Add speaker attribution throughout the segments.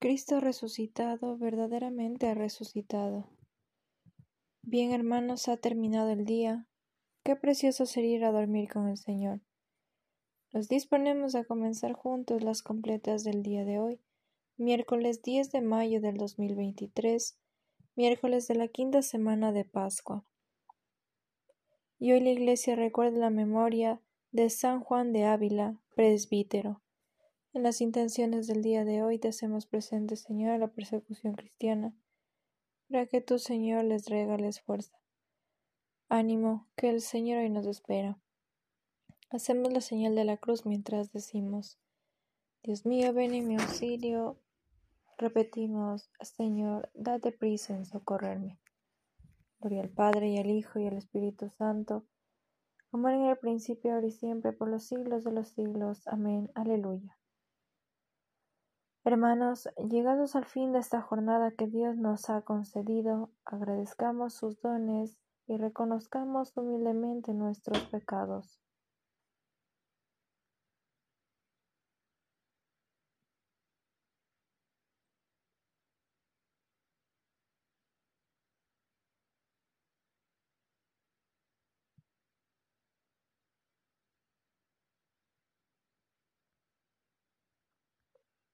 Speaker 1: Cristo resucitado verdaderamente ha resucitado. Bien, hermanos, ha terminado el día. Qué precioso sería ir a dormir con el Señor. Nos disponemos a comenzar juntos las completas del día de hoy, miércoles 10 de mayo del 2023, miércoles de la quinta semana de Pascua. Y hoy la Iglesia recuerda la memoria de San Juan de Ávila, presbítero. En las intenciones del día de hoy te hacemos presente, Señor, a la persecución cristiana, para que tú, Señor, les regales fuerza. Ánimo, que el Señor hoy nos espera. Hacemos la señal de la cruz mientras decimos, Dios mío, ven en mi auxilio. Repetimos, Señor, date prisa en socorrerme. Gloria al Padre y al Hijo y al Espíritu Santo, como en el principio, ahora y siempre, por los siglos de los siglos. Amén. Aleluya. Hermanos, llegados al fin de esta jornada que Dios nos ha concedido, agradezcamos sus dones y reconozcamos humildemente nuestros pecados.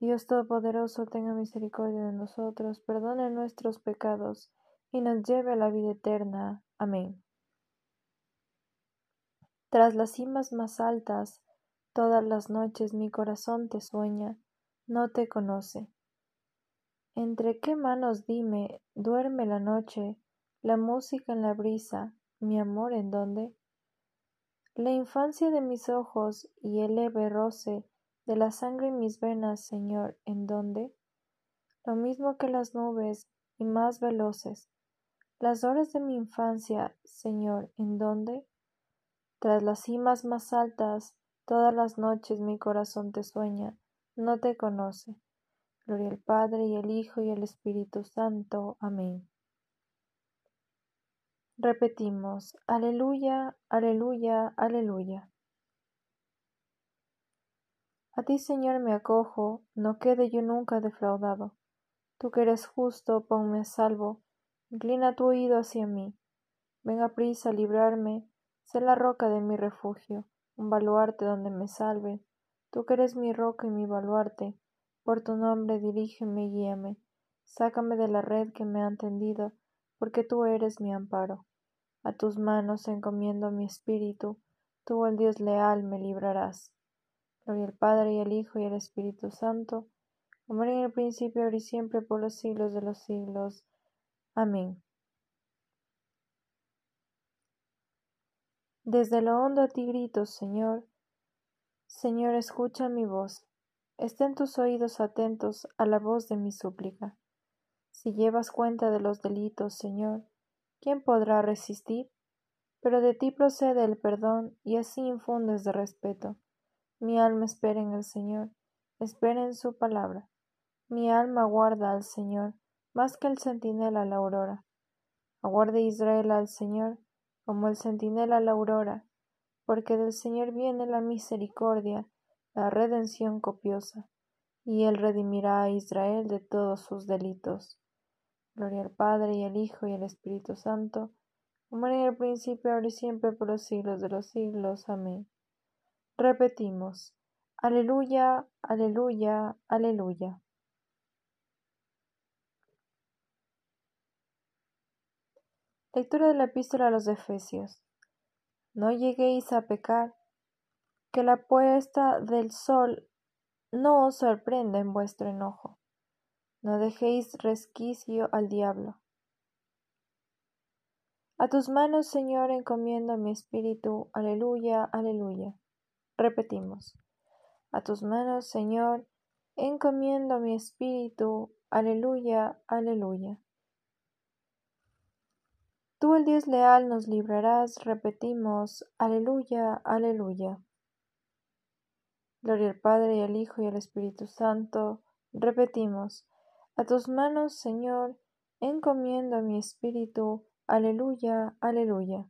Speaker 1: Dios Todopoderoso tenga misericordia de nosotros, perdone nuestros pecados y nos lleve a la vida eterna. Amén. Tras las cimas más altas, todas las noches mi corazón te sueña, no te conoce. ¿Entre qué manos dime, duerme la noche, la música en la brisa, mi amor en dónde? La infancia de mis ojos y el leve roce de la sangre en mis venas, Señor, ¿en dónde? Lo mismo que las nubes y más veloces. Las horas de mi infancia, Señor, ¿en dónde? Tras las cimas más altas, todas las noches mi corazón te sueña, no te conoce. Gloria al Padre y al Hijo y al Espíritu Santo. Amén. Repetimos, aleluya, aleluya, aleluya. A ti, Señor, me acojo, no quede yo nunca defraudado. Tú que eres justo, ponme a salvo, inclina tu oído hacia mí. Ven a prisa a librarme, sé la roca de mi refugio, un baluarte donde me salve. Tú que eres mi roca y mi baluarte, por tu nombre dirígeme y guíame. Sácame de la red que me han tendido, porque tú eres mi amparo. A tus manos encomiendo mi espíritu, tú, el Dios leal, me librarás. Gloria al Padre y al Hijo y al Espíritu Santo, como en el principio, ahora y siempre, por los siglos de los siglos. Amén. Desde lo hondo a ti grito, Señor. Señor, escucha mi voz. Estén tus oídos atentos a la voz de mi súplica. Si llevas cuenta de los delitos, Señor, ¿quién podrá resistir? Pero de ti procede el perdón y así infundes de respeto. Mi alma espera en el Señor, espera en su palabra. Mi alma aguarda al Señor, más que el centinela a la aurora. Aguarde Israel al Señor, como el centinela a la aurora, porque del Señor viene la misericordia, la redención copiosa, y él redimirá a Israel de todos sus delitos. Gloria al Padre y al Hijo y al Espíritu Santo, como en el principio, ahora y siempre, por los siglos de los siglos. Amén. Repetimos, aleluya, aleluya, aleluya. Lectura de la epístola a los Efesios. No lleguéis a pecar, que la puesta del sol no os sorprenda en vuestro enojo. No dejéis resquicio al diablo. A tus manos, Señor, encomiendo mi espíritu. Aleluya, aleluya. Repetimos. A tus manos, Señor, encomiendo mi espíritu. Aleluya, aleluya. el Dios leal nos librarás, repetimos, aleluya, aleluya. Gloria al Padre y al Hijo y al Espíritu Santo, repetimos, a tus manos, Señor, encomiendo mi espíritu, aleluya, aleluya.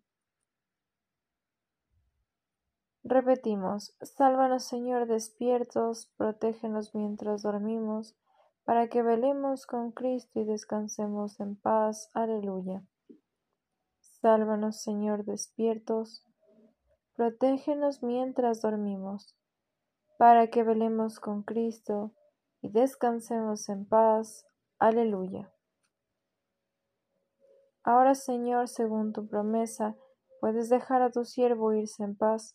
Speaker 1: Repetimos, sálvanos Señor despiertos, protégenos mientras dormimos, para que velemos con Cristo y descansemos en paz. Aleluya. Sálvanos Señor despiertos, protégenos mientras dormimos, para que velemos con Cristo y descansemos en paz. Aleluya. Ahora Señor, según tu promesa, puedes dejar a tu siervo irse en paz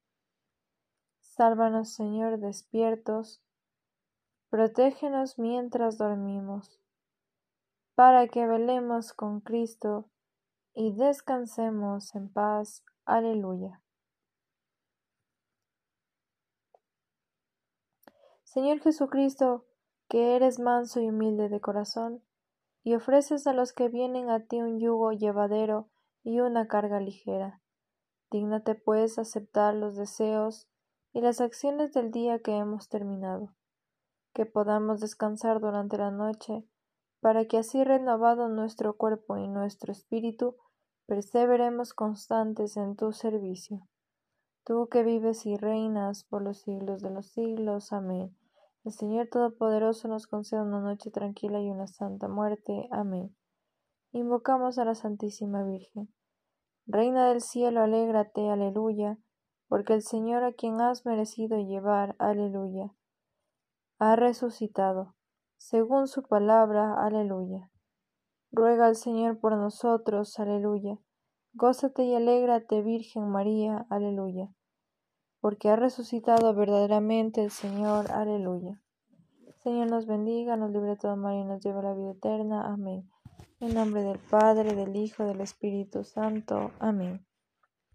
Speaker 1: Sálvanos, Señor, despiertos, protégenos mientras dormimos, para que velemos con Cristo y descansemos en paz. Aleluya. Señor Jesucristo, que eres manso y humilde de corazón, y ofreces a los que vienen a ti un yugo llevadero y una carga ligera. Dígnate pues aceptar los deseos y las acciones del día que hemos terminado, que podamos descansar durante la noche, para que así renovado nuestro cuerpo y nuestro espíritu, perseveremos constantes en tu servicio. Tú que vives y reinas por los siglos de los siglos. Amén. El Señor Todopoderoso nos conceda una noche tranquila y una santa muerte. Amén. Invocamos a la Santísima Virgen. Reina del cielo, alégrate, aleluya porque el Señor a quien has merecido llevar, aleluya, ha resucitado, según su palabra, aleluya. Ruega al Señor por nosotros, aleluya. Gózate y alégrate, Virgen María, aleluya. Porque ha resucitado verdaderamente el Señor, aleluya. Señor nos bendiga, nos libre todo mal y nos lleve a la vida eterna. Amén. En nombre del Padre, del Hijo, del Espíritu Santo. Amén.